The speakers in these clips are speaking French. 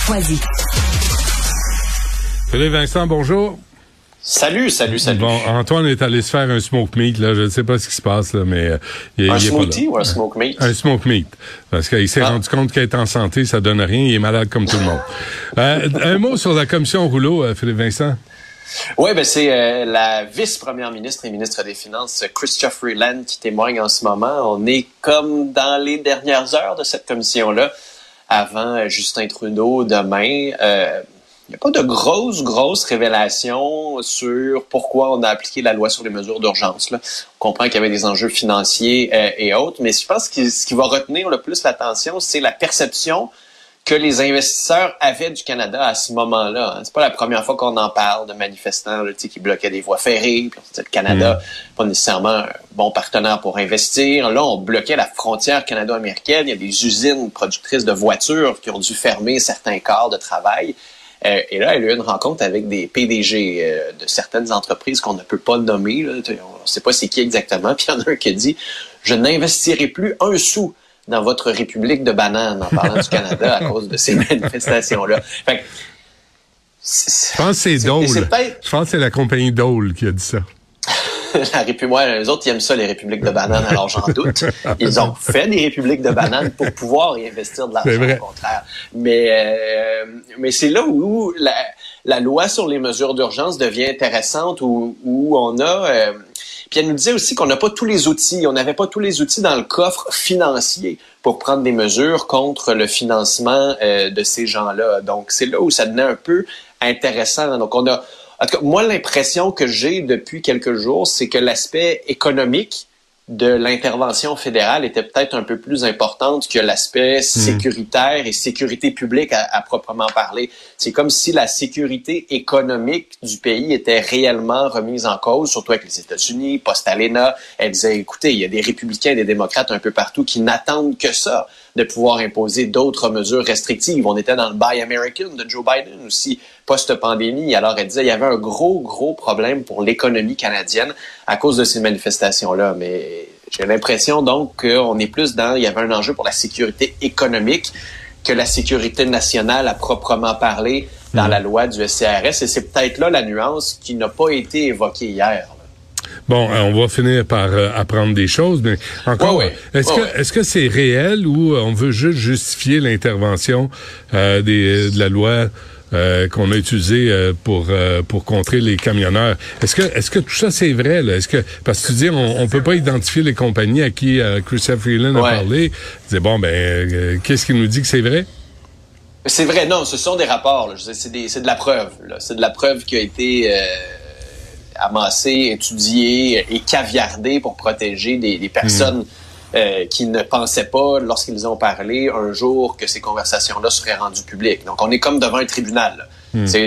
Foisy. Philippe Vincent, bonjour. Salut, salut, salut. Bon, Antoine est allé se faire un smoke meat, là. Je ne sais pas ce qui se passe, là, mais euh, il, un il est pas là. smoothie ou un smoke meat? Un smoke meat. Parce qu'il s'est Ah. rendu compte qu'être en santé, ça donne rien. Il est malade comme tout le monde. Euh, un mot sur la commission rouleau, euh, Philippe Vincent. Oui, ben c'est euh, la vice-première ministre et ministre des Finances, Christophe Freeland, qui témoigne en ce moment. On est comme dans les dernières heures de cette commission-là, avant euh, Justin Trudeau demain. Euh, il n'y a pas de grosses, grosses révélations sur pourquoi on a appliqué la loi sur les mesures d'urgence. On comprend qu'il y avait des enjeux financiers euh, et autres, mais je pense que ce qui va retenir le plus l'attention, c'est la perception que les investisseurs avaient du Canada à ce moment-là. hein. C'est pas la première fois qu'on en parle de manifestants là, tu sais, qui bloquaient des voies ferrées. Puis on disait, le Canada, pas nécessairement un bon partenaire pour investir. Là, on bloquait la frontière canado-américaine. Il y a des usines productrices de voitures qui ont dû fermer certains quarts de travail. Euh, et là, elle a eu une rencontre avec des PDG euh, de certaines entreprises qu'on ne peut pas nommer. Là. On ne sait pas c'est qui exactement. Puis il y en a un qui a dit Je n'investirai plus un sou dans votre République de bananes en parlant du Canada à cause de ces manifestations-là. Je pense que c'est Dole. Je pense que c'est la compagnie Dole qui a dit ça. la République, ouais, les autres, ils aiment ça, les républiques de bananes, alors j'en doute. Ils ont fait des républiques de bananes pour pouvoir y investir de C'est l'argent, vrai. au contraire. Mais, euh, mais c'est là où la, la loi sur les mesures d'urgence devient intéressante, où, où on a... euh, puis elle nous disait aussi qu'on n'a pas tous les outils, on n'avait pas tous les outils dans le coffre financier pour prendre des mesures contre le financement euh, de ces gens-là. Donc, c'est là où ça devenait un peu intéressant. Donc, on a... En tout cas, moi, l'impression que j'ai depuis quelques jours, c'est que l'aspect économique de l'intervention fédérale était peut-être un peu plus importante que l'aspect sécuritaire et sécurité publique à, à proprement parler. C'est comme si la sécurité économique du pays était réellement remise en cause, surtout avec les États-Unis, post-Alena. Elle disait, écoutez, il y a des républicains et des démocrates un peu partout qui n'attendent que ça, de pouvoir imposer d'autres mesures restrictives. On était dans le Buy American de Joe Biden aussi, post-pandémie. Alors, elle disait, il y avait un gros, gros problème pour l'économie canadienne à cause de ces manifestations-là. Mais j'ai l'impression donc qu'on est plus dans, il y avait un enjeu pour la sécurité économique que la sécurité nationale à proprement parler dans la loi du SCRS. Et c'est peut-être là la nuance qui n'a pas été évoquée hier. Bon, euh, on va finir par euh, apprendre des choses, mais encore, Ouais, ouais. est-ce Ouais, que ouais. est-ce que c'est réel ou euh, on veut juste justifier l'intervention euh, des de la loi euh, qu'on a utilisée euh, pour euh, pour contrer les camionneurs? Est-ce que est-ce que tout ça c'est vrai là? Est-ce que parce que tu dis on, on peut pas identifier les compagnies à qui euh, Christophe Freeland a parlé. C'est bon ben qu'est-ce qui nous dit que c'est vrai? C'est vrai, non, ce sont des rapports. C'est de la preuve. C'est de la preuve qui a été amassée, étudiée et caviardée pour protéger des, des personnes euh, qui ne pensaient pas, lorsqu'ils ont parlé, un jour que ces conversations-là seraient rendues publiques. Donc, on est comme devant un tribunal. là.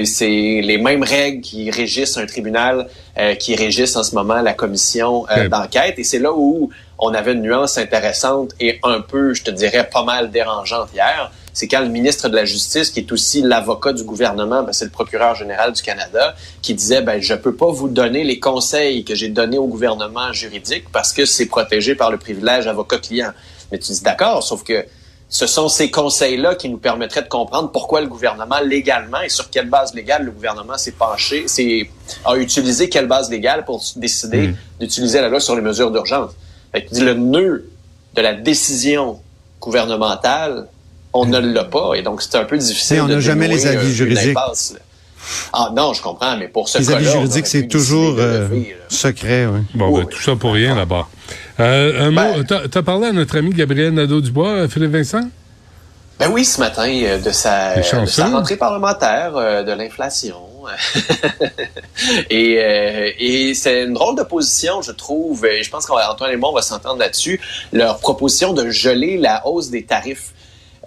C'est- les mêmes règles qui régissent un tribunal, euh, qui régissent en ce moment la commission euh, d'enquête. Et c'est là où on avait une nuance intéressante et un peu, je te dirais, pas mal dérangeante hier. C'est quand le ministre de la Justice, qui est aussi l'avocat du gouvernement, ben, c'est le procureur général du Canada, qui disait, ben, je peux pas vous donner les conseils que j'ai donnés au gouvernement juridique parce que c'est protégé par le privilège avocat-client. Mais tu dis d'accord, sauf que ce sont ces conseils-là qui nous permettraient de comprendre pourquoi le gouvernement légalement et sur quelle base légale le gouvernement s'est penché, s'est, a utilisé quelle base légale pour décider Mm. d'utiliser la loi sur les mesures d'urgence. Fait que le nœud de la décision gouvernementale, on ne l'a pas et donc c'est un peu difficile. Mais on n'a jamais les avis euh, juridiques. Ah non, je comprends, mais pour ce Les cas-là, avis on juridiques, c'est toujours euh, secret, oui. Bon, Oui, ben, oui. tout ça pour rien là-bas. Euh, un Ben- mot, t'as, t'as parlé à notre ami Gabriel Nadeau-Dubois, Philippe Vincent? Ben oui, ce matin, de sa, de rentrée parlementaire, de l'inflation. et euh, et c'est une drôle de position, je trouve. Et je pense qu'Antoine et moi, on va s'entendre là-dessus. Leur proposition de geler la hausse des tarifs.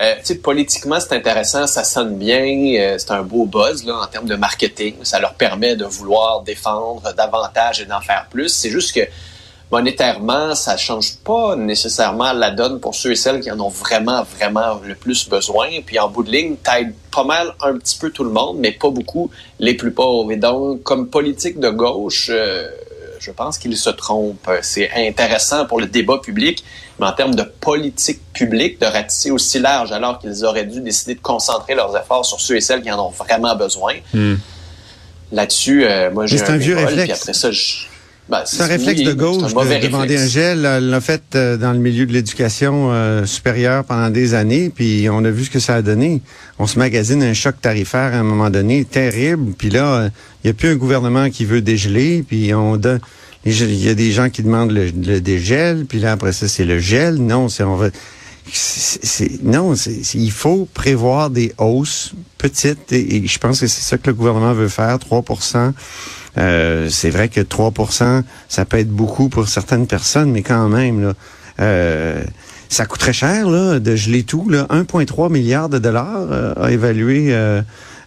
Euh, politiquement, c'est intéressant, ça sonne bien, euh, c'est un beau buzz en termes de marketing. Ça leur permet de vouloir défendre davantage et d'en faire plus. C'est juste que monétairement, ça change pas nécessairement la donne pour ceux et celles qui en ont vraiment, vraiment le plus besoin. Puis en bout de ligne, t'aides pas mal un petit peu tout le monde, mais pas beaucoup les plus pauvres. Et donc, comme politique de gauche, euh, je pense qu'il se trompe. C'est intéressant pour le débat public, mais en termes de politique publique, de ratisser aussi large alors qu'ils auraient dû décider de concentrer leurs efforts sur ceux et celles qui en ont vraiment besoin. Là-dessus, euh, moi, j'ai c'est un vieux réflexe. Puis après ça, je... ben, C'est un réflexe de gauche un de mauvais demander un réflexe. gel. On l'a fait euh, dans le milieu de l'éducation euh, supérieure pendant des années, puis on a vu ce que ça a donné. On se magasine un choc tarifaire à un moment donné terrible, puis là, il n'y a plus un gouvernement qui veut dégeler, puis on donne... Il y a des gens qui demandent le, le dégel, puis là, après ça, c'est le gel. Non, c'est on va... c'est- non, c'est- il faut prévoir des hausses petites et, je pense que c'est ça que le gouvernement veut faire, 3% euh, c'est vrai que 3% ça peut être beaucoup pour certaines personnes, mais quand même, là, euh, ça coûterait cher là, de geler tout. Là. 1,3 milliard de dollars euh, a évalué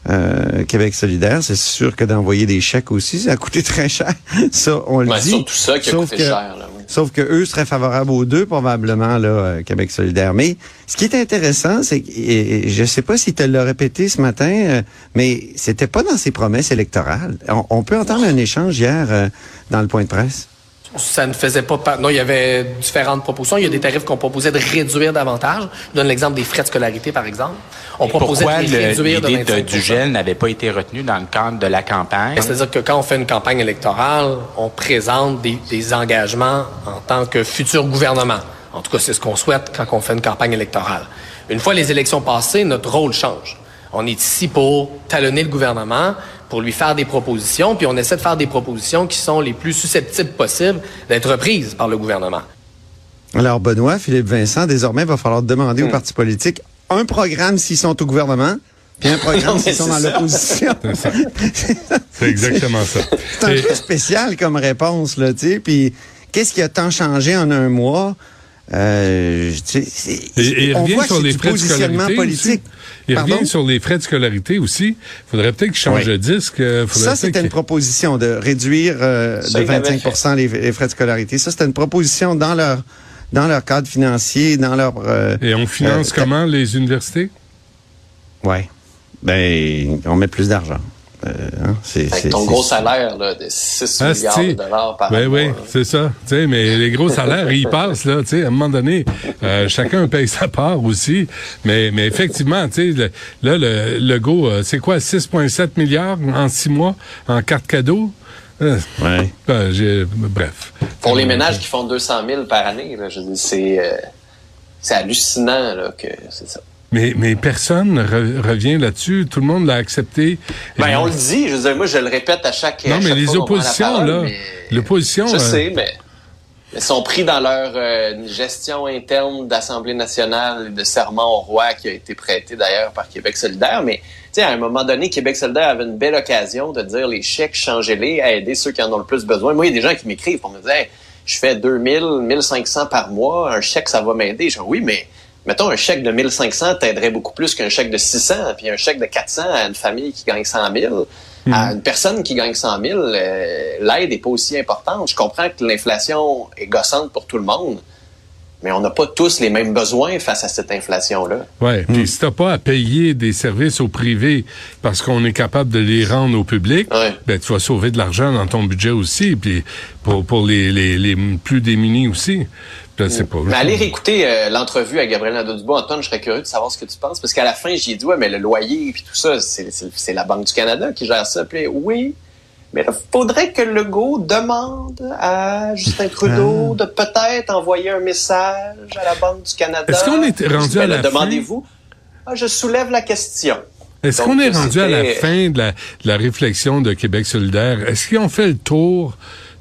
euh, Québec solidaire. C'est sûr que d'envoyer des chèques aussi, ça a coûté très cher. Ça, on le Ouais, dit. surtout ça qui a Sauf coûté que- cher. Là, oui. Sauf que eux seraient favorables aux deux, probablement, là, euh, Québec solidaire. Mais ce qui est intéressant, c'est que, et- et je sais pas si tu l'as répété ce matin, euh, mais c'était pas dans ses promesses électorales. On, on peut entendre un échange hier euh, dans le point de presse. Ça ne faisait pas. Non, il y avait différentes propositions. Il y a des tarifs qu'on proposait de réduire davantage. Je donne l'exemple des frais de scolarité, par exemple. On proposait Pourquoi de les le- réduire de l'idée de- 25 du gel n'avait pas été retenue dans le cadre de la campagne? C'est-à-dire que quand on fait une campagne électorale, on présente des, des engagements en tant que futur gouvernement. En tout cas, c'est ce qu'on souhaite quand on fait une campagne électorale. Une fois les élections passées, notre rôle change. On est ici pour talonner le gouvernement, pour lui faire des propositions, puis on essaie de faire des propositions qui sont les plus susceptibles possibles d'être reprises par le gouvernement. Alors, Benoît, Philippe Vincent, désormais, il va falloir demander aux partis politiques un programme s'ils sont au gouvernement, puis un programme s'ils sont c'est dans l'opposition. C'est exactement ça. C'est un Et- peu spécial comme réponse, là, tu sais. Puis, qu'est-ce qui a tant changé en un mois? Euh, tu sais, c'est- Et, on revient voit que sur c'est les du positionnement politique. aussi. Il Pardon? revient sur les frais de scolarité aussi. faudrait peut-être qu'il change Oui. de disque. euh, faudrait Ça, c'était une proposition de réduire euh, de il l'avait 25 les, les frais de scolarité. Ça, c'était une proposition dans leur dans leur cadre financier, dans leur... euh, Et on finance euh, comment les universités? Ouais. Ben, on met plus d'argent. Euh, hein, c'est, ton gros salaire là, de 6 Ah, milliards de dollars par Ben mois. oui, c'est ça. Tu sais, mais les gros salaires, ils passent là. Tu sais, à un moment donné, euh, chacun paye sa part aussi. Mais, mais effectivement, tu sais, le- là, le, le go, euh, c'est quoi, 6,7 milliards en six mois en carte cadeau? Euh, Ouais. ben, j'ai- bref. Pour les ménages qui font 200 000 par année, là, je dis, c'est euh, c'est hallucinant là, que c'est ça. Mais, mais personne re- revient là-dessus. Tout le monde l'a accepté. Ben, on le dit, je veux dire, moi, je le répète à chaque. à Non, mais chaque les fois oppositions, parole, là, l'opposition, Je euh, sais, mais ils sont pris dans leur euh, gestion interne d'Assemblée nationale et de serment au roi qui a été prêté d'ailleurs par Québec solidaire. Mais tu sais, à un moment donné, Québec solidaire avait une belle occasion de dire les chèques, changez-les, à aider ceux qui en ont le plus besoin. Moi, il y a des gens qui m'écrivent pour me dire, Hey, je fais 2000, 1500 par mois, un chèque, ça va m'aider. Je dis, oui, mais mettons, un chèque de 1500 t'aiderait beaucoup plus qu'un chèque de 600, puis un chèque de 400 à une famille qui gagne 100 000. À une personne qui gagne 100 000, euh, l'aide n'est pas aussi importante. Je comprends que l'inflation est gossante pour tout le monde, mais on n'a pas tous les mêmes besoins face à cette inflation-là. Ouais, puis si t'as pas à payer des services au privé parce qu'on est capable de les rendre au public, Ouais. ben tu vas sauver de l'argent dans ton budget aussi, puis pour pour les les, les plus démunis aussi. Je sais pas. Mais allez réécouter euh, l'entrevue à Gabriel Nadeau-Dubois. Antoine, je serais curieux de savoir ce que tu penses. Parce qu'à la fin, j'ai dit, ouais, mais le loyer et tout ça, c'est la Banque du Canada qui gère ça. Puis oui, mais il faudrait que Legault demande à Justin Trudeau de peut-être envoyer un message à la Banque du Canada. Est-ce qu'on est rendu à ben, la? Demandez-vous. Ah, je soulève la question. Est-ce qu'on est rendu à la fin de la, de la réflexion de Québec solidaire? Est-ce qu'ils ont fait le tour,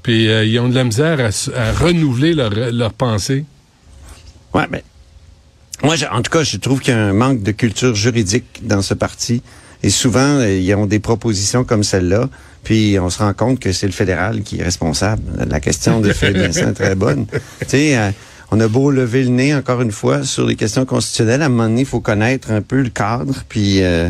puis euh, ils ont de la misère à, renouveler leur, leur pensée? Ouais, mais moi, je- en tout cas, je trouve qu'il y a un manque de culture juridique dans ce parti. Et souvent, euh, ils ont des propositions comme celle-là, puis on se rend compte que c'est le fédéral qui est responsable. La question de Philippe Vincent est très bonne. Tu sais, euh, on a beau lever le nez, encore une fois, sur les questions constitutionnelles, à un moment donné, il faut connaître un peu le cadre, puis euh,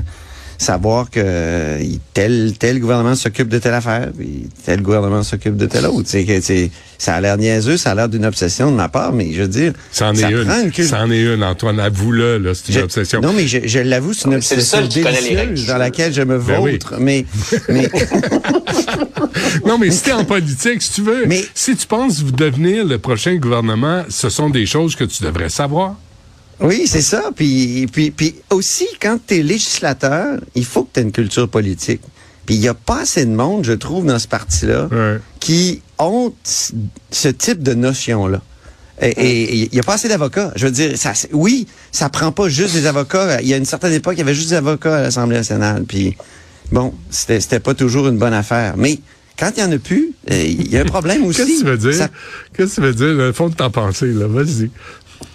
savoir que euh, tel tel gouvernement s'occupe de telle affaire, puis tel gouvernement s'occupe de telle autre. C'est que c'est ça a l'air niaiseux, ça a l'air d'une obsession de ma part, mais je veux dire, est ça une. prend une cul- C'en est une, Antoine. Avoue-le, là, c'est une je- obsession. Non, mais je, je l'avoue, c'est une obsession seul qui connaît les règles délicieuse dans laquelle je me Ben oui. vautre. Mais, mais Non, mais si t'es en politique, si tu veux, Mais- si tu penses devenir le prochain gouvernement, ce sont des choses que tu devrais savoir. Oui, c'est ça. Puis, puis, puis aussi, quand tu es législateur, il faut que tu aies une culture politique. Puis il n'y a pas assez de monde, je trouve, dans ce parti-là, Ouais. qui ont ce type de notion-là. Et il n'y a pas assez d'avocats. Je veux dire, ça, oui, ça prend pas juste des avocats. Il y a une certaine époque, il y avait juste des avocats à l'Assemblée nationale. Puis, bon, c'était c'était pas toujours une bonne affaire. Mais quand il y en a plus, euh, il y a un problème aussi. Qu'est-ce que tu veux dire? Ça- Qu'est-ce que tu veux dire, le fond de ta pensée, là? Vas-y.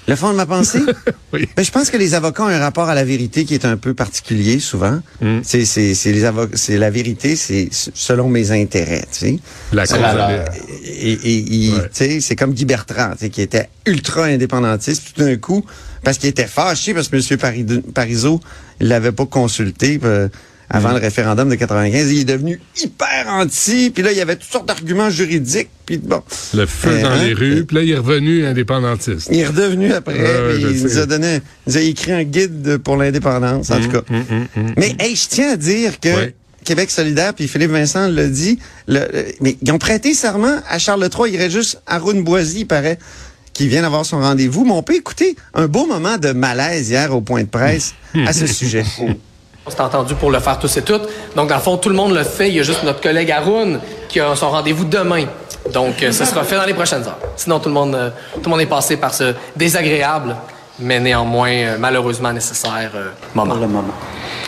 Le fond de ma pensée? Oui. Ben, je pense que les avocats ont un rapport à la vérité qui est un peu particulier souvent. Mm. C'est c'est c'est les avocats, c'est la vérité, c'est selon mes intérêts, tu sais. La cause Alors, Et, et- Ouais. tu sais, c'est comme Guy Bertrand, tu sais, qui était ultra indépendantiste tout d'un coup parce qu'il était fâché parce que M. Pari- Parizeau il l'avait pas consulté euh, avant le référendum de 95. Il est devenu hyper anti, puis là il y avait toutes sortes d'arguments juridiques, puis bon. Le feu Euh, dans hein? les rues, puis là, il est revenu indépendantiste. Il est redevenu après, puis il nous a donné, il nous a écrit un guide pour l'indépendance, en tout cas. Hum, hum, hum. Mais hey, je tiens à dire que Ouais. Québec solidaire, puis Philippe Vincent l'a dit, le- le- mais ils ont prêté serment à Charles III. Il irait juste Arun Boisy, il paraît, qui vient d'avoir son rendez-vous. Mais on peut écouter un beau moment de malaise hier au point de presse à ce sujet. On s'est entendu pour le faire tous et toutes. Donc, dans le fond, tout le monde le fait. Il y a juste notre collègue Haroun qui a son rendez-vous demain. Donc, euh, ce sera fait dans les prochaines heures. Sinon, tout le monde, euh, tout le monde est passé par ce désagréable, mais néanmoins, euh, malheureusement nécessaire euh, moment. le moment.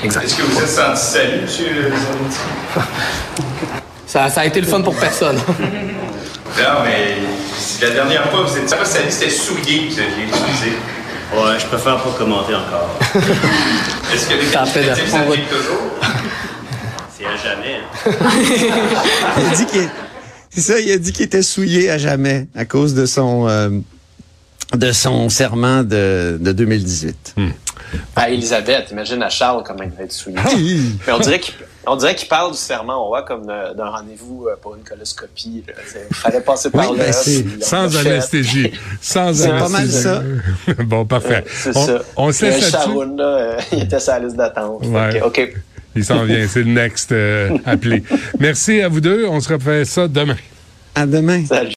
Exact. Est-ce que vous êtes senti salut, M. Ça, ça a été le fun pour personne. Non, mais la dernière fois, vous êtes salut, c'était souillé que vous aviez utilisé. Ouais, je préfère pas commenter encore. Est-ce que les qualificatifs va- s'appliquent toujours? C'est à jamais. hein. Il a dit qu'il c'est ça, il a dit qu'il était souillé à jamais à cause de son euh, de son serment de, de 2018. À Elisabeth, imagine à Charles comment il devait être souillé. Mais on dirait qu'il on dirait qu'il parle du serment au roi comme d'un rendez-vous euh, pour une coloscopie. Il fallait passer par Oui, là. ben, on Sans anesthésie. Sans C'est pas mal anesthésie. ça. bon, parfait. C'est on, ça. on se Et laisse là-dessus. Sharon, là, euh, il était sur la liste d'attente. Ouais. OK. Il s'en vient. C'est le next euh, appelé. Merci à vous deux. On se refait ça demain. À demain. Salut.